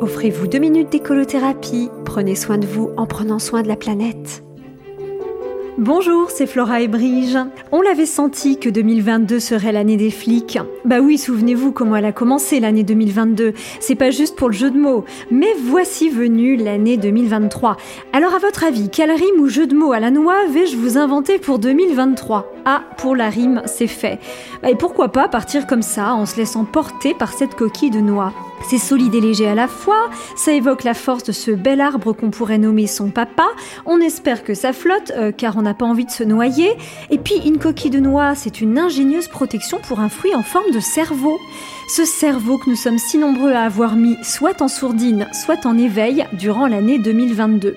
Offrez-vous deux minutes d'écolothérapie. Prenez soin de vous en prenant soin de la planète. Bonjour, c'est Flora et Brige. On l'avait senti que 2022 serait l'année des flics. Bah oui, souvenez-vous comment elle a commencé l'année 2022. C'est pas juste pour le jeu de mots. Mais voici venue l'année 2023. Alors à votre avis, quelle rime ou jeu de mots à la noix vais-je vous inventer pour 2023 Ah, pour la rime, c'est fait. Bah, et pourquoi pas partir comme ça en se laissant porter par cette coquille de noix? C'est solide et léger à la fois, ça évoque la force de ce bel arbre qu'on pourrait nommer son papa, on espère que ça flotte euh, car on n'a pas envie de se noyer, et puis une coquille de noix, c'est une ingénieuse protection pour un fruit en forme de cerveau. Ce cerveau que nous sommes si nombreux à avoir mis soit en sourdine, soit en éveil durant l'année 2022.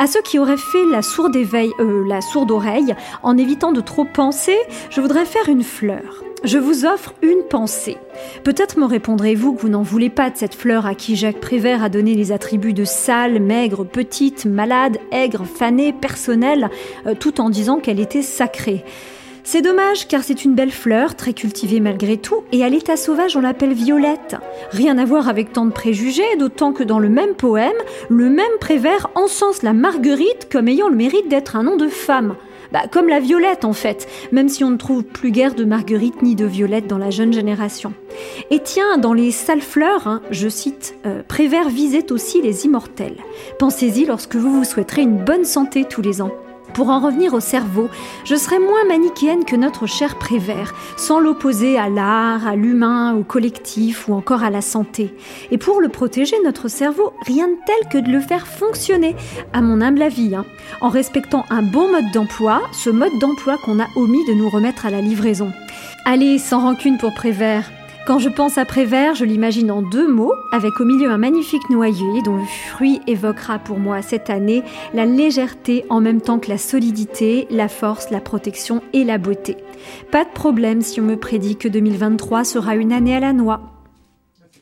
À ceux qui auraient fait la sourde euh, la sourde oreille, en évitant de trop penser, je voudrais faire une fleur. Je vous offre une pensée. Peut-être me répondrez-vous que vous n'en voulez pas de cette fleur à qui Jacques Prévert a donné les attributs de sale, maigre, petite, malade, aigre, fanée, personnelle, euh, tout en disant qu'elle était sacrée. C'est dommage car c'est une belle fleur, très cultivée malgré tout, et à l'état sauvage on l'appelle violette. Rien à voir avec tant de préjugés, d'autant que dans le même poème, le même Prévert encense la marguerite comme ayant le mérite d'être un nom de femme. Bah, comme la violette en fait, même si on ne trouve plus guère de marguerite ni de violette dans la jeune génération. Et tiens, dans les sales fleurs, hein, je cite, euh, Prévert visait aussi les immortels. Pensez-y lorsque vous vous souhaiterez une bonne santé tous les ans. Pour en revenir au cerveau, je serais moins manichéenne que notre cher Prévert, sans l'opposer à l'art, à l'humain, au collectif ou encore à la santé. Et pour le protéger, notre cerveau, rien de tel que de le faire fonctionner, à mon humble avis, hein, en respectant un bon mode d'emploi, ce mode d'emploi qu'on a omis de nous remettre à la livraison. Allez, sans rancune pour Prévert, quand je pense à Prévert, je l'imagine en deux mots, avec au milieu un magnifique noyer dont le fruit évoquera pour moi cette année la légèreté en même temps que la solidité, la force, la protection et la beauté. Pas de problème si on me prédit que 2023 sera une année à la noix.